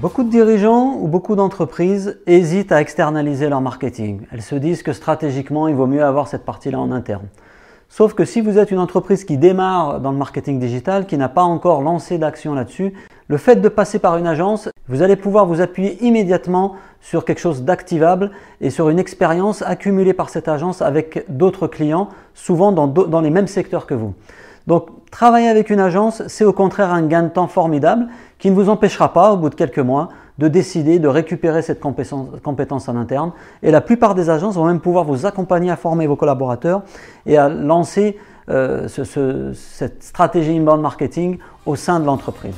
Beaucoup de dirigeants ou beaucoup d'entreprises hésitent à externaliser leur marketing. Elles se disent que stratégiquement, il vaut mieux avoir cette partie-là en interne. Sauf que si vous êtes une entreprise qui démarre dans le marketing digital, qui n'a pas encore lancé d'action là-dessus, le fait de passer par une agence, vous allez pouvoir vous appuyer immédiatement sur quelque chose d'activable et sur une expérience accumulée par cette agence avec d'autres clients, souvent dans, les mêmes secteurs que vous. Donc, travailler avec une agence, c'est au contraire un gain de temps formidable qui ne vous empêchera pas, au bout de quelques mois, de décider de récupérer cette compétence, en interne. Et la plupart des agences vont même pouvoir vous accompagner à former vos collaborateurs et à lancer euh, cette stratégie inbound marketing au sein de l'entreprise.